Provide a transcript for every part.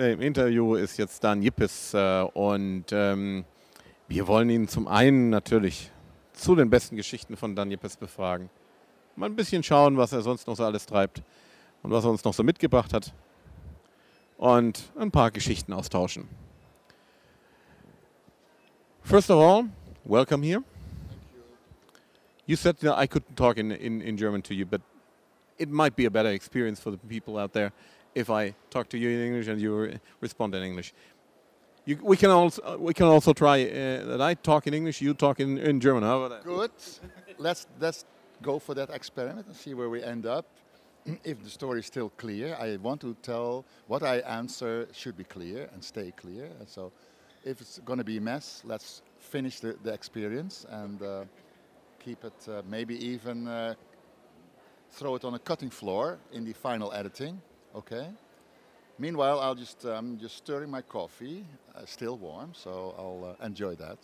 äh, im Interview ist jetzt Dan Yippes äh, und ähm, wir wollen ihn zum einen natürlich zu den besten Geschichten von Dan Yippes befragen. Mal ein bisschen schauen, was er sonst noch so alles treibt und was er uns noch so mitgebracht hat. Und ein paar Geschichten austauschen. First of all, welcome here. You said that I couldn't talk in, in, in German to you, but it might be a better experience for the people out there if I talk to you in English and you re respond in English. You, we can also uh, we can also try uh, that I talk in English, you talk in, in German. How about that? Good. let's let's go for that experiment and see where we end up. if the story is still clear, I want to tell what I answer should be clear and stay clear. And so, if it's going to be a mess, let's finish the, the experience and uh, keep it. Uh, maybe even uh, throw it on a cutting floor in the final editing. Okay. Meanwhile, I'll just um, just stirring my coffee, uh, still warm, so I'll uh, enjoy that.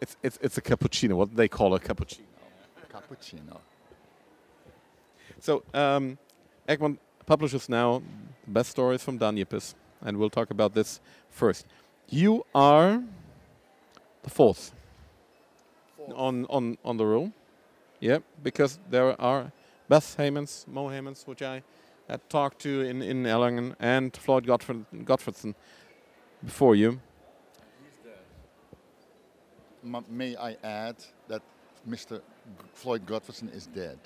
It's, it's it's a cappuccino. What they call a cappuccino. Cappuccino. So um, Egmont publishes now the best stories from Daan Jippes, and we'll talk about this first. You are the fourth, fourth. on on on the row, yeah, because there are Bas Heymans, Mau Heymans, which I had talked to in, in Erlangen, and Floyd Gottfried, Gottfredson before you. May I add that Mr. G Floyd Gottfredson is dead?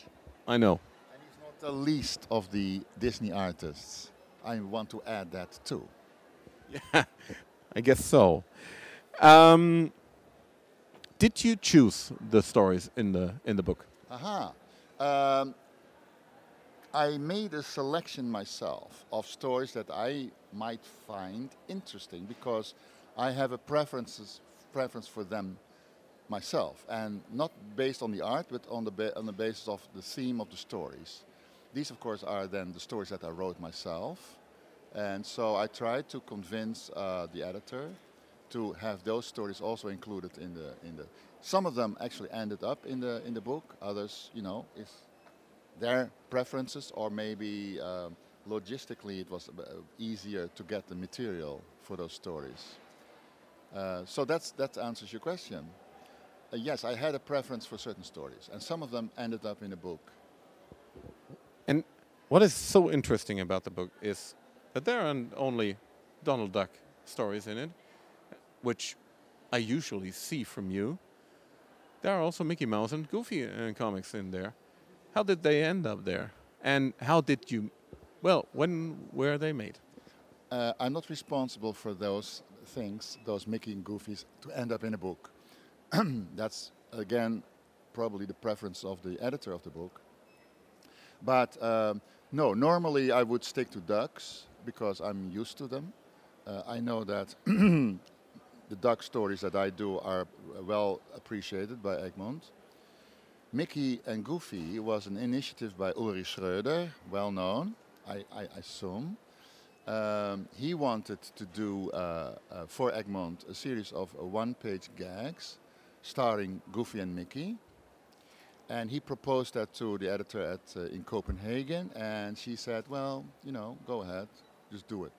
I know. And he's not the least of the Disney artists. I want to add that too. Yeah, I guess so. Um, did you choose the stories in the in the book? Aha. Um, I made a selection myself of stories that I might find interesting because I have a preferences preference for them myself, and not based on the art, but on the on the basis of the theme of the stories. These, of course, are then the stories that I wrote myself, and so I tried to convince uh, the editor to have those stories also included in the in the. Some of them actually ended up in the in the book. Others, you know, is their preferences, or maybe uh, logistically it was uh, easier to get the material for those stories. Uh, so that's, that answers your question. Uh, yes, I had a preference for certain stories, and some of them ended up in a book. And what is so interesting about the book is that there aren't only Donald Duck stories in it, which I usually see from you. There are also Mickey Mouse and Goofy uh, comics in there. How did they end up there? And how did you, well, when were they made? Uh, I'm not responsible for those things, those Mickey and Goofies, to end up in a book. That's, again, probably the preference of the editor of the book. But um, no, normally I would stick to ducks because I'm used to them. Uh, I know that the duck stories that I do are well appreciated by Egmont. Mickey and Goofy was an initiative by Ulrich Schröder, well known, I, I assume. Um, he wanted to do uh, uh, for Egmont a series of uh, one-page gags starring Goofy and Mickey. And he proposed that to the editor at uh, in Copenhagen, and she said, "Well, you know, go ahead, just do it."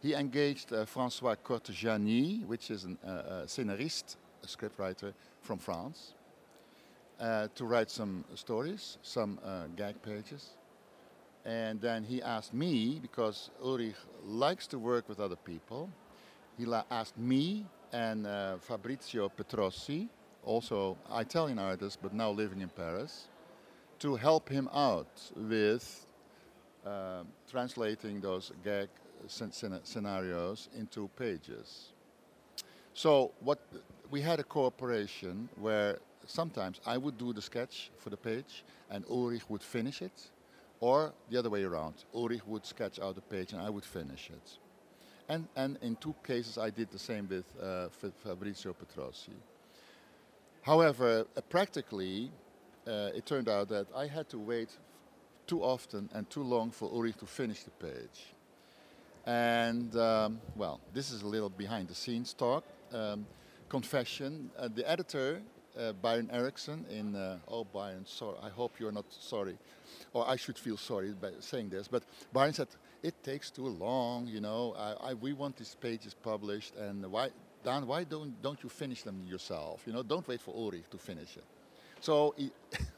He engaged uh, François Cortegiani, which is a uh, scenarist, a scriptwriter from France, uh, to write some stories, some uh, gag pages. And then he asked me, because Ulrich likes to work with other people, he asked me and uh, Fabrizio Petrossi, also Italian artist but now living in Paris, to help him out with uh, translating those gag scenarios into pages. So what we had a cooperation where sometimes I would do the sketch for the page and Ulrich would finish it, or the other way around. Ulrich would sketch out the page and I would finish it. And, and in two cases I did the same with uh, Fabrizio Petrossi. However, uh, practically, uh, it turned out that I had to wait too often and too long for Ulrich to finish the page. And, um, well, this is a little behind the scenes talk. Um, confession, uh, the editor uh, Byron Erickson in, uh, oh Byron, sorry, I hope you're not sorry, or I should feel sorry by saying this, but Byron said, it takes too long, you know. I, I, we want these pages published, and why, Dan, why don't, don't you finish them yourself? You know, don't wait for Ulrich to finish it. So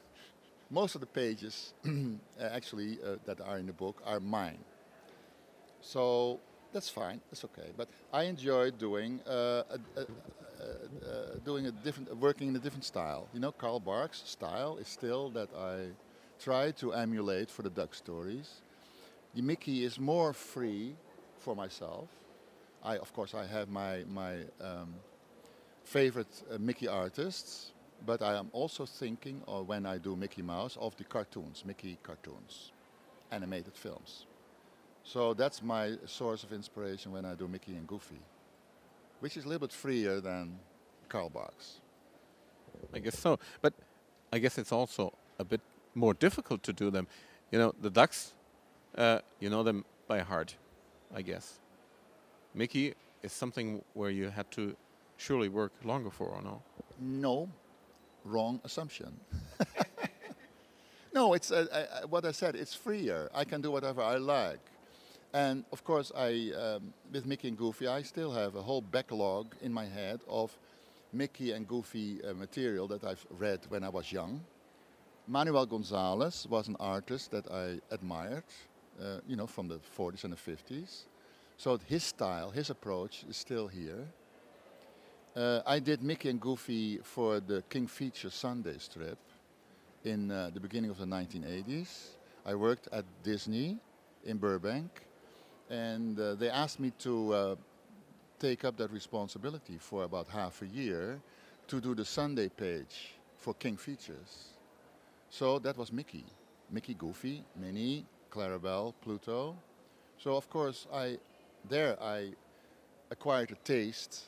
most of the pages, actually, uh, that are in the book are mine. So that's fine, that's okay. But I enjoy doing uh, a, a, a, doing a different, working in a different style. You know, Carl Barks' style is still that I try to emulate for the duck stories. The Mickey is more free for myself. I, of course, I have my my um, favorite uh, Mickey artists, but I am also thinking, or when I do Mickey Mouse, of the cartoons, Mickey cartoons, animated films. So that's my source of inspiration when I do Mickey and Goofy, which is a little bit freer than Carl Barks. I guess so, but I guess it's also a bit more difficult to do them. You know, the ducks, uh, you know them by heart, I guess. Mickey is something where you had to surely work longer for, or no? No, wrong assumption. no, it's uh, I, what I said. It's freer. I can do whatever I like. And of course, I, um, with Mickey and Goofy, I still have a whole backlog in my head of Mickey and Goofy uh, material that I've read when I was young. Manuel Gonzales was an artist that I admired, uh, you know, from the 40s and the 50s. So his style, his approach is still here. Uh, I did Mickey and Goofy for the King Feature Sunday strip in uh, the beginning of the 1980s. I worked at Disney in Burbank and uh, they asked me to uh, take up that responsibility for about half a year to do the Sunday page for King Features. So that was Mickey. Mickey Goofy, Minnie, Clarabelle, Pluto. So of course I there I acquired a taste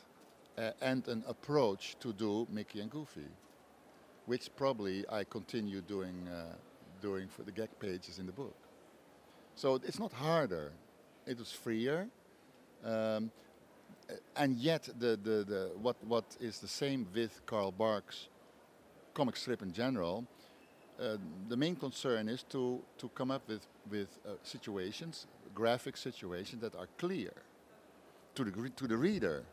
uh, and an approach to do Mickey and Goofy, which probably I continue doing uh, doing for the gag pages in the book. So it's not harder it was freer. Um, and yet, the, the, the, what, what is the same with Carl Barks' comic strip in general, uh, the main concern is to, to come up with, with uh, situations, graphic situations that are clear to the, to the reader.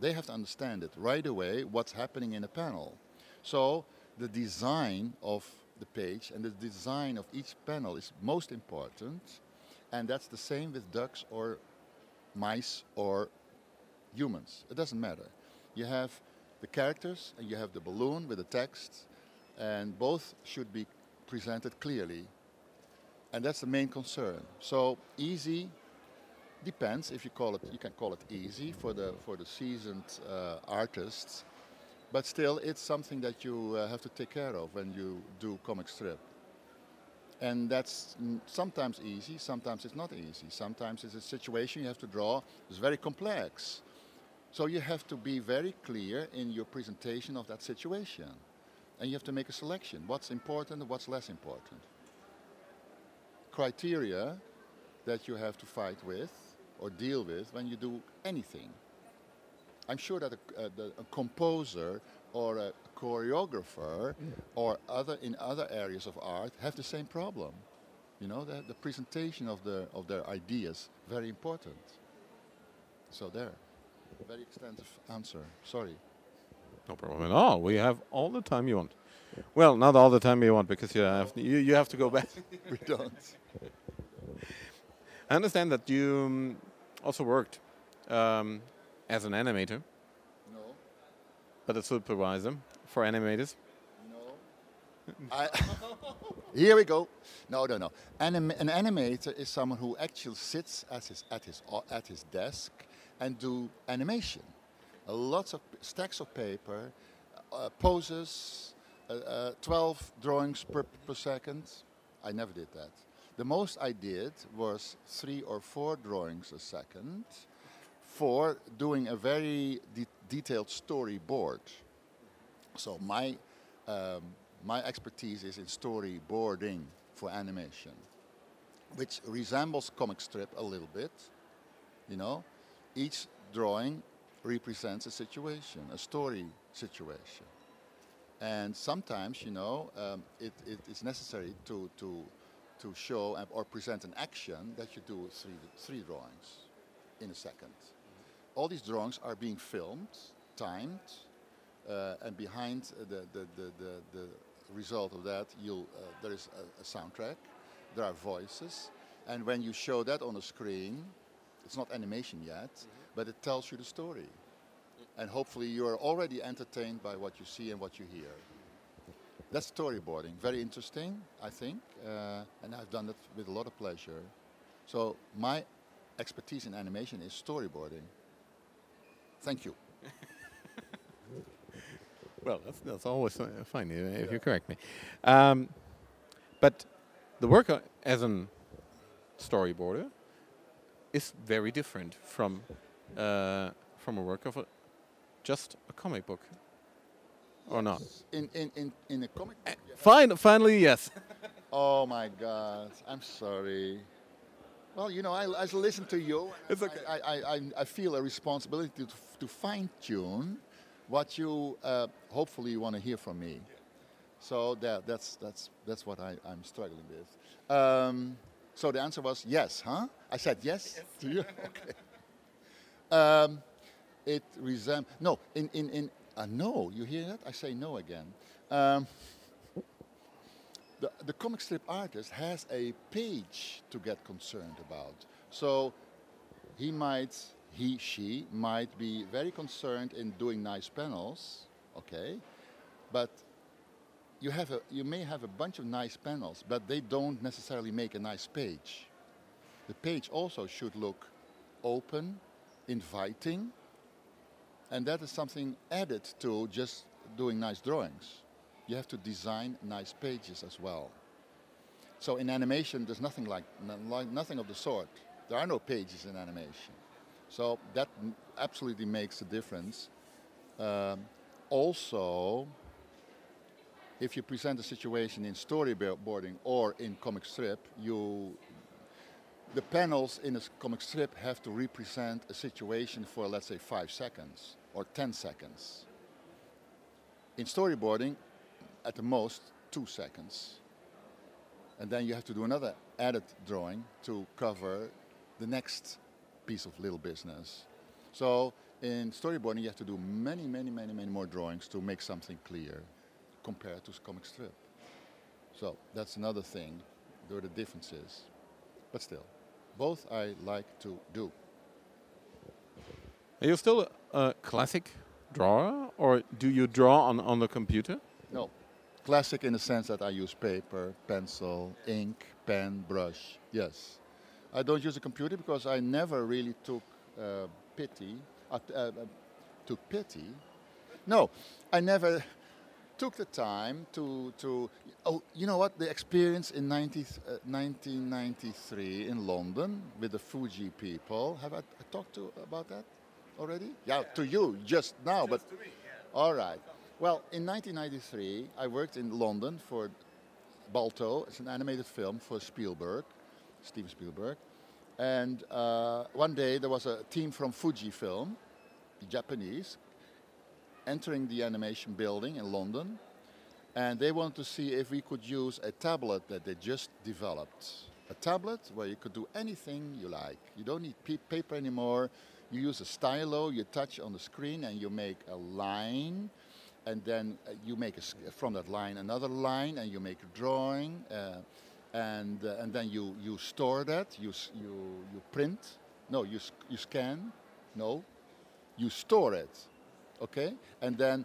They have to understand it right away what's happening in a panel. So the design of the page and the design of each panel is most important and that's the same with ducks or mice or humans. It doesn't matter. You have the characters and you have the balloon with the text, and both should be presented clearly. And that's the main concern. So easy depends if you call it. You can call it easy for the for the seasoned uh, artists, but still, it's something that you uh, have to take care of when you do comic strip. And that's sometimes easy, sometimes it's not easy. Sometimes it's a situation you have to draw It's very complex. So you have to be very clear in your presentation of that situation. And you have to make a selection. What's important and what's less important. Criteria that you have to fight with or deal with when you do anything. I'm sure that a, uh, a, a composer or a choreographer yeah. or other in other areas of art have the same problem. You know, the, the presentation of the of their ideas very important. So there, very extensive answer. Sorry. No problem at all. We have all the time you want. Well, not all the time you want because you have you, you have to go back. we don't. I understand that you um, also worked um, as an animator. But a supervisor for animators? No. I, here we go. No, no, no. Anim an animator is someone who actually sits at his at his at his desk and do animation. Uh, lots of stacks of paper, uh, poses, uh, uh, 12 drawings per, per second. I never did that. The most I did was three or four drawings a second for doing a very detailed storyboard. So my um, my expertise is in storyboarding for animation, which resembles comic strip a little bit. You know, each drawing represents a situation, a story situation, and sometimes you know um, it, it is necessary to to to show or present an action that you do three, three drawings in a 2nd All these drawings are being filmed, timed, uh, and behind the, the, the, the, the result of that, you'll, uh, there is a, a soundtrack, there are voices, and when you show that on the screen, it's not animation yet, but it tells you the story. And hopefully you are already entertained by what you see and what you hear. That's storyboarding. Very interesting, I think, uh, and I've done it with a lot of pleasure. So my expertise in animation is storyboarding. Thank you. Well, that's, that's always uh, fine uh, if you correct me. Um, but the work uh, as a storyboarder is very different from uh, from a work of a, just a comic book, or not? In, in, in, in a comic book, yeah. Fine, finally, yes. Oh my God, I'm sorry. Well, you know, I, I listen to you. It's okay. I, I, I, I feel a responsibility to, to fine tune what you uh, hopefully you want to hear from me. So that, that's, that's, that's what I, I'm struggling with. Um, so the answer was yes, huh? I said yes, to you? Okay. Um, it resembles, no, in, in, in, uh, no, you hear that? I say no again. Um, the, the comic strip artist has a page to get concerned about. So he might, he, she might be very concerned in doing nice panels, okay, but you, have a, you may have a bunch of nice panels, but they don't necessarily make a nice page. The page also should look open, inviting, and that is something added to just doing nice drawings. You have to design nice pages as well. So in animation, there's nothing like, nothing of the sort. There are no pages in animation. So that absolutely makes a difference. Um, also, if you present a situation in storyboarding or in comic strip, you the panels in a comic strip have to represent a situation for let's say five seconds or ten seconds. In storyboarding, at the most two seconds. And then you have to do another added drawing to cover the next piece of little business. So in storyboarding, you have to do many, many, many, many more drawings to make something clear compared to comic strip. So that's another thing. There are the differences. But still, both I like to do. Are you still a, a classic drawer, or do you draw on, on the computer? No, classic in the sense that I use paper, pencil, ink, pen, brush. Yes. I don't use a computer because I never really took uh, pity, uh, uh, uh, took pity. No, I never took the time to, to oh, you know what, the experience in 90, uh, 1993 in London with the Fuji people, have I, I talked to about that already? Yeah, to you, just now, but all right. Well, in 1993, I worked in London for Balto. It's an animated film for Spielberg, Steven Spielberg. And uh, one day there was a team from Fujifilm, the Japanese, entering the animation building in London. And they wanted to see if we could use a tablet that they just developed. A tablet where you could do anything you like. You don't need pe- paper anymore. You use a stylo, you touch on the screen, and you make a line and then uh, you make a, from that line another line, and you make a drawing, uh, and uh, and then you you store that. You you you print. No, you you scan. No, you store it. Okay, and then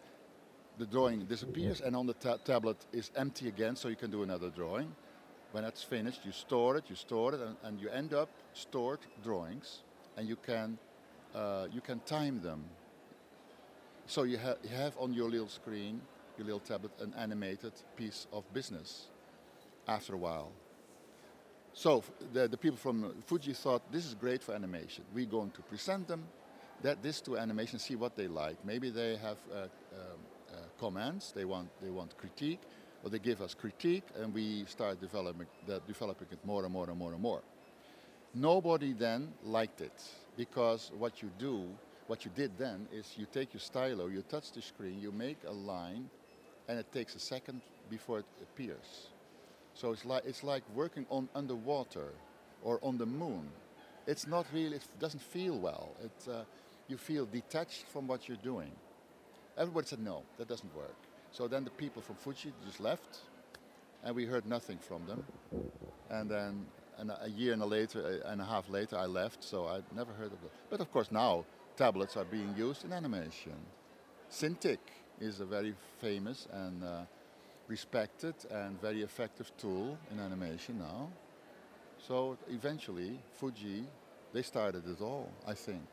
the drawing disappears, and on the ta- tablet is empty again, so you can do another drawing. When that's finished, you store it, you store it, and, and you end up stored drawings, and you can uh, you can time them. So you, ha- you have on your little screen, your little tablet, an animated piece of business after a while. So the, the people from Fuji thought this is great for animation. We're going to present them that this to animation, see what they like. Maybe they have uh, um, uh, comments, they want they want critique, or they give us critique, and we start developing developing it more and more and more and more. Nobody then liked it because what you do, what you did then is you take your stylo, you touch the screen, you make a line, and it takes a second before it appears. So it's like it's like working on underwater or on the moon. It's not really. It doesn't feel well. It, uh, you feel detached from what you're doing. Everybody said no, that doesn't work. So then the people from Fuji just left, and we heard nothing from them. And then and a year and a later and a half later, I left. So I never heard of it. But of course now tablets are being used in animation. Cintiq is a very famous and uh, respected and very effective tool in animation now. So eventually, Fuji, they started it all, I think.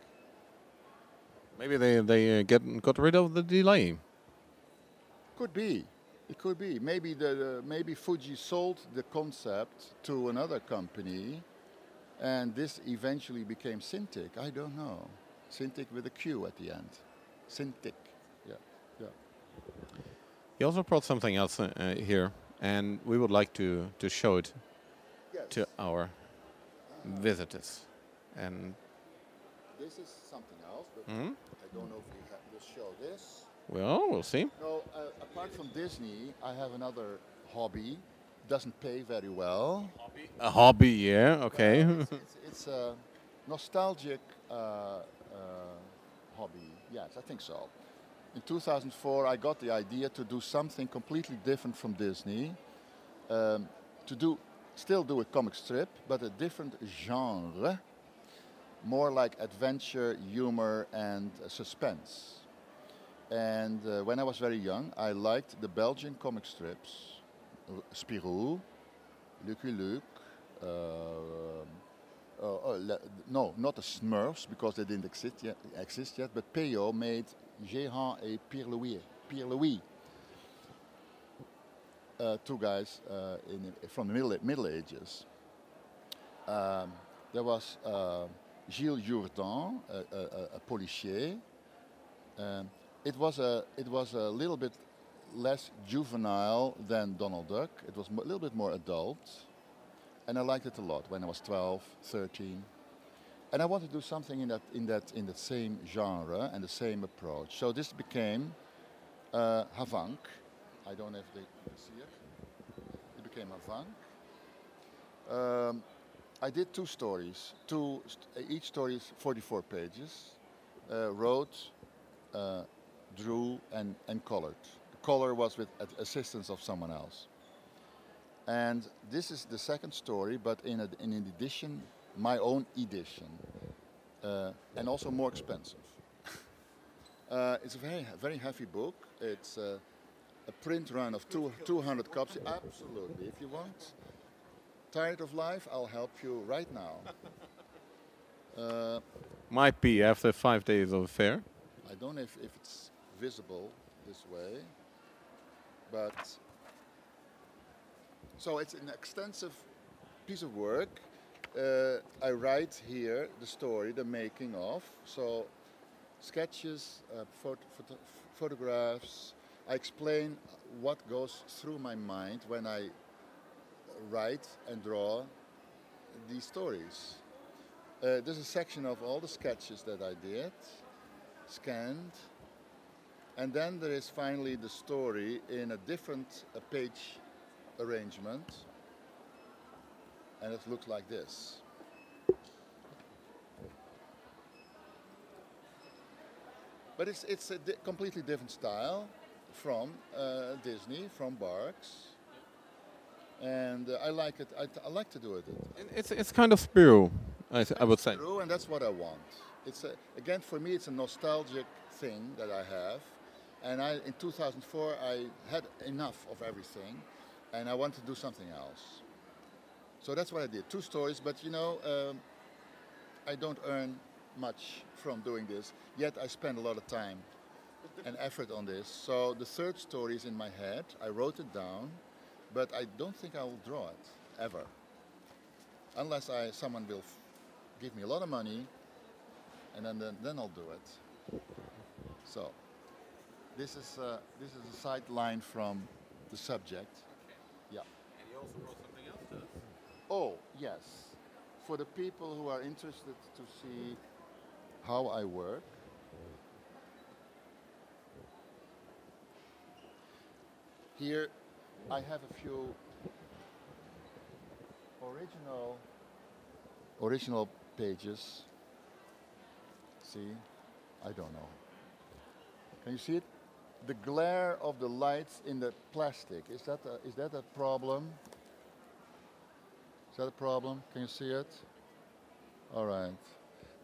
Maybe they they uh, get got rid of the delay. Could be. It could be. Maybe the, the maybe Fuji sold the concept to another company, and this eventually became Cintiq. I don't know. Cintiq with a Q at the end. Cintiq. You also brought something else uh, uh, here, and we would like to to show it Yes. to our visitors. And This is something else, but Mhm. I don't know if we have, will show this. well, we'll see. No, uh, apart from Disney, I have another hobby. Doesn't pay very well. A hobby, yeah. Okay. It's, it's, it's a nostalgic uh, uh, hobby. Yes, I think so. In 2004, I got the idea to do something completely different from Disney. Um, to do, still do a comic strip, but a different genre, more like adventure, humor, and uh, suspense. And uh, when I was very young, I liked the Belgian comic strips, Spirou, Lucky Luke, uh, uh, no, not the Smurfs because they didn't exist yet, exist yet but Peyo made Jehan et Pierre Louis. Pirlouit. Uh, two guys uh, in, from the middle, middle Ages. Um, there was uh, Gilles Jourdan, a, a, a- policier. Um, it was a it was a little bit less juvenile than Donald Duck. It was a little bit more adult, and I liked it a lot when I was 12, 13. And I wanted to do something in that in that in the same genre and the same approach. So this became uh, Havank. I don't know if they can see it. It became Havank. Um, I did two stories. Two st- each story is 44 pages. Uh, wrote, uh, drew, and, and colored. The color was with assistance of someone else. And this is the second story, but in, a, in an edition, my own edition, uh, and also more expensive. uh, it's a very, very heavy book. It's uh, a print run of two, 200 copies. Absolutely. If you want, tired of life, I'll help you right now. Uh, Might be after five days of fair. I don't know if, if it's visible this way, but so it's an extensive piece of work. Uh, I write here the story, the making of. So sketches, uh, phot- photo- photographs. I explain what goes through my mind when I write and draw these stories. Uh, there's a section of all the sketches that I did, scanned, and then there is finally the story in a different uh, page arrangement, and it looks like this. But it's, it's a di- completely different style from uh, Disney, from Barks. And uh, I like it. I, I like to do it. And It's it's kind of Spirou, I, th- I would say. True, and that's what I want. It's a, again for me, it's a nostalgic thing that I have, and I in 2004 I had enough of everything, and I want to do something else. So that's what I did. Two stories, but you know, um, I don't earn much from doing this. Yet I spend a lot of time and effort on this. So the third story is in my head. I wrote it down, but I don't think I will draw it ever, unless I someone will give me a lot of money, and then then, then I'll do it. So this is uh, this is a sideline from the subject. Yeah. And you also brought something else to us. Oh yes, for the people who are interested to see how I work. Here, I have a few original original pages. See, I don't know. Can you see it? The glare of the lights in the plastic is that a, is that a problem? Is that a problem? Can you see it? All right.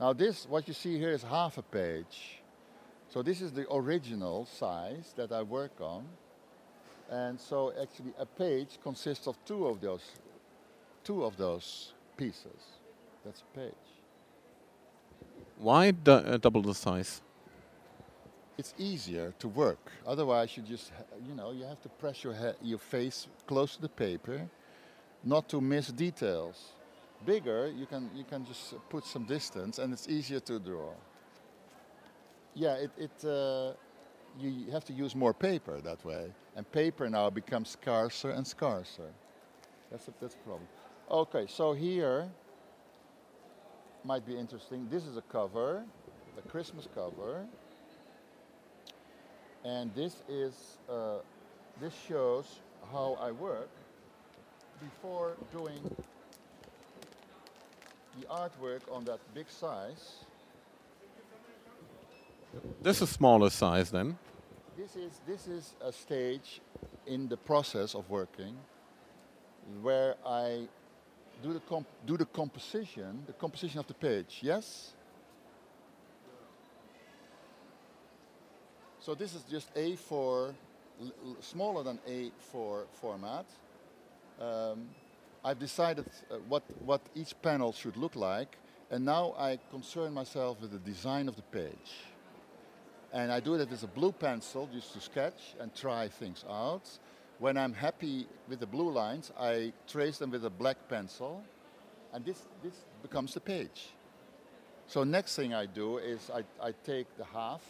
Now this, what you see here is half a page. So this is the original size that I work on. And so actually a page consists of two of those, two of those pieces. That's a page. Why du uh, double the size? It's easier to work. Otherwise, you just, you know, you have to press your, your face close to the paper, not to miss details. Bigger, you can, you can just put some distance and it's easier to draw. Yeah, it, it uh, you have to use more paper that way. And paper now becomes scarcer and scarcer. That's a, that's a problem. Okay, so here might be interesting. This is a cover, a Christmas cover. And this is, uh, this shows how I work before doing the artwork on that big size. This is smaller size then. This is, this is a stage in the process of working where I do the, comp do the composition, the composition of the page, yes? So this is just A4, smaller than A4 format. Um, I've decided uh, what, what each panel should look like, and now I concern myself with the design of the page. And I do that with a blue pencil just to sketch and try things out. When I'm happy with the blue lines, I trace them with a black pencil, and this, this becomes the page. So next thing I do is I, I take the half,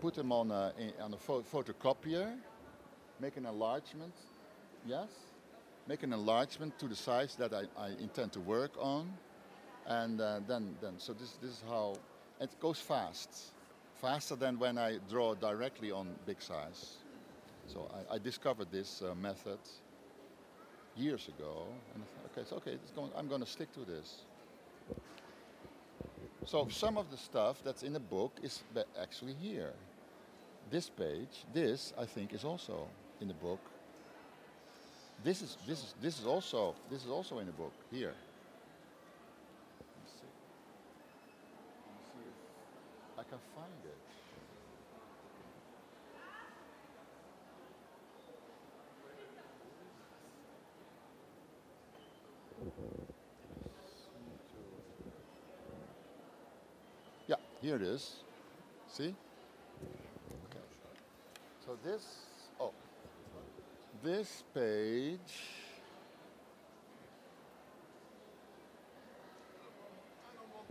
put them on a, on a photocopier, make an enlargement, yes? Make an enlargement to the size that I, I intend to work on, and uh, then, then, so this, this is how, it goes fast faster than when I draw directly on big size. So I, I discovered this uh, method years ago, and okay, so okay, going, I'm going to stick to this. So some of the stuff that's in the book is actually here. This page, this I think is also in the book. This is this is this is also this is also in the book here. I can find it. Yeah, here it is. See? Okay. So this, this page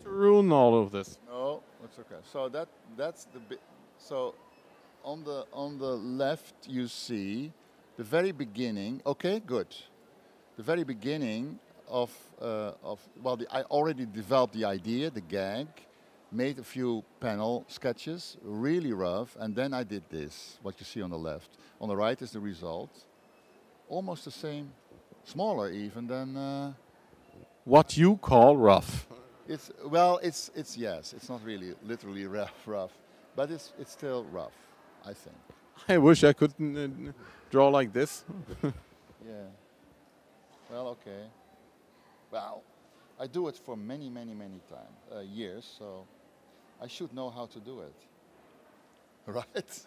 to ruin all of this. No, it's okay. So that that's the bit. So on the on the left you see the very beginning. Okay, good. The very beginning of uh, of well, the, I already developed the idea, the gag, made a few panel sketches, really rough, and then I did this. What you see on the left. On the right is the result. Almost the same, smaller even than. Uh, what you call rough. It's well, it's it's yes, it's not really literally rough, rough, but it's it's still rough, I think. I wish I could uh, draw like this. yeah. Well, okay. Well, I do it for many, many, many time uh, years, so I should know how to do it. Right?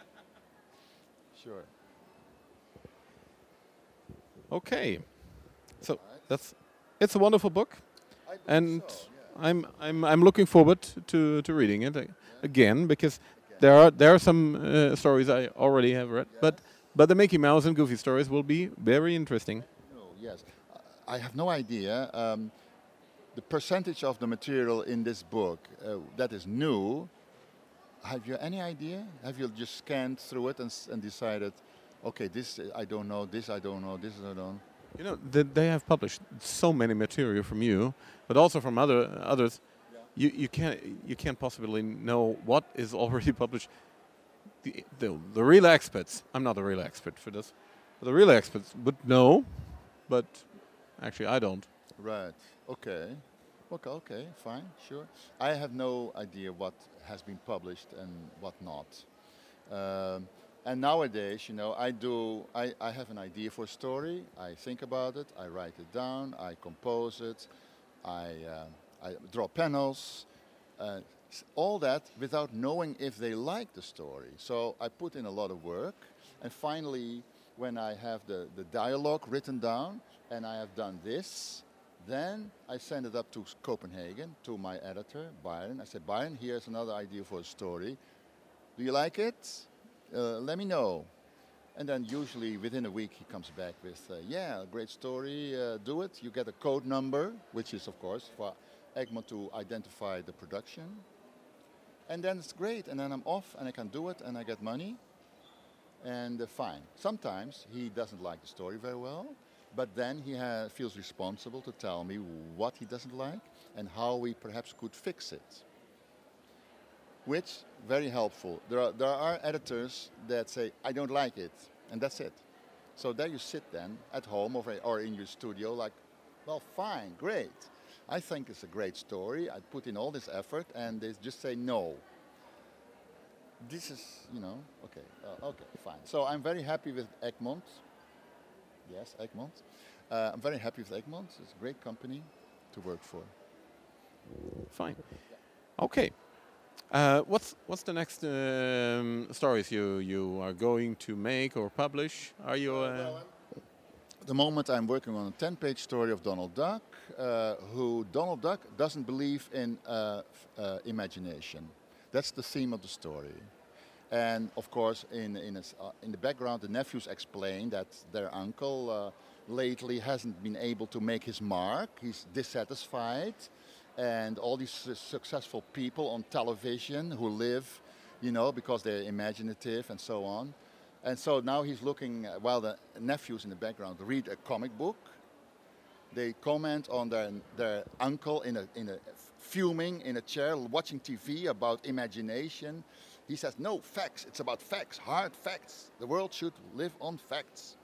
sure. Okay. So that's it's a wonderful book, and. I'm I'm I'm looking forward to to reading it again because there are there are some uh, stories I already have read, but but the Mickey Mouse and Goofy stories will be very interesting. yes, I have no idea um, the percentage of the material in this book uh, that is new. Have you any idea? Have you just scanned through it and, and decided, okay, this I don't know, this I don't know, this I don't. You know, they have published so many material from you, but also from other others. Yeah. You you can't you can't possibly know what is already published. The, the the real experts. I'm not a real expert for this. But the real experts would know, but actually I don't. Right. Okay. Okay. Okay. Fine. Sure. I have no idea what has been published and what not. Um, and nowadays, you know, I do. I, I have an idea for a story. I think about it. I write it down. I compose it. I uh, I draw panels. Uh, all that without knowing if they like the story. So I put in a lot of work, and finally, when I have the, the dialogue written down and I have done this, then I send it up to Copenhagen to my editor, Byron. I said, Byron, here's another idea for a story. Do you like it? Uh, let me know. And then usually within a week he comes back with, uh, yeah, great story, uh, do it. You get a code number, which is of course for Egmont to identify the production. And then it's great, and then I'm off and I can do it and I get money. And uh, fine. Sometimes he doesn't like the story very well, but then he feels responsible to tell me what he doesn't like and how we perhaps could fix it which very helpful. There are, there are editors that say, I don't like it, and that's it. So there you sit then at home or, or in your studio like, well, fine, great. I think it's a great story. I put in all this effort, and they just say no. This is, you know, okay, uh, okay, fine. So I'm very happy with Egmont. Yes, Egmont. Uh, I'm very happy with Egmont. It's a great company to work for. Fine. Okay. Uh, what's what's the next um, stories you you are going to make or publish? Are you? Uh, At the moment, I'm working on a 10 page story of Donald Duck, uh, who Donald Duck doesn't believe in uh, uh, imagination. That's the theme of the story. And of course, in, in, a uh, in the background, the nephews explain that their uncle uh, lately hasn't been able to make his mark. He's dissatisfied. And all these successful people on television who live, you know, because they're imaginative and so on. And so now he's looking, uh, while the nephews in the background read a comic book, they comment on their, their uncle in a, in a fuming in a chair watching TV about imagination. He says, No, facts. It's about facts, hard facts. The world should live on facts.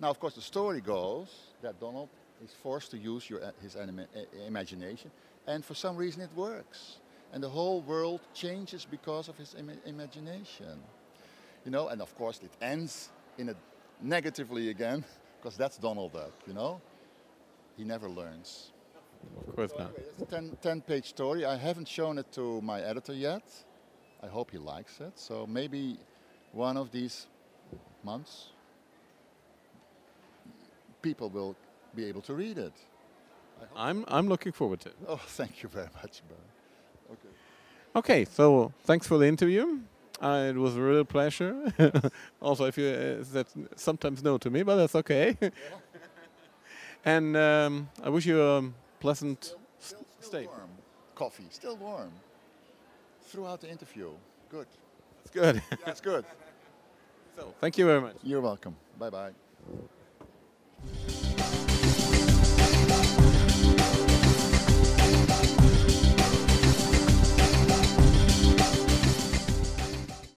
Now, of course, the story goes that Donald is forced to use your, uh, his anima- imagination, and for some reason it works. And the whole world changes because of his ima- imagination you know, and of course it ends in a negatively again, because that's Donald Duck, you know. He never learns. of course not. Anyway, it's a 10, 10 page story. I haven't shown it to my editor yet. I hope he likes it. So maybe one of these months, people will be able to read it. I'm I'm looking forward to it. Oh, thank you very much, Bert. Okay. Okay, so thanks for the interview. Uh, it was a real pleasure. also, if you uh, said sometimes no to me, but that's okay. and um, I wish you a pleasant Still, s- still stay. warm. Coffee, still warm. Throughout the interview. Good. That's good. That's good. so, thank you very much. You're welcome. Bye bye.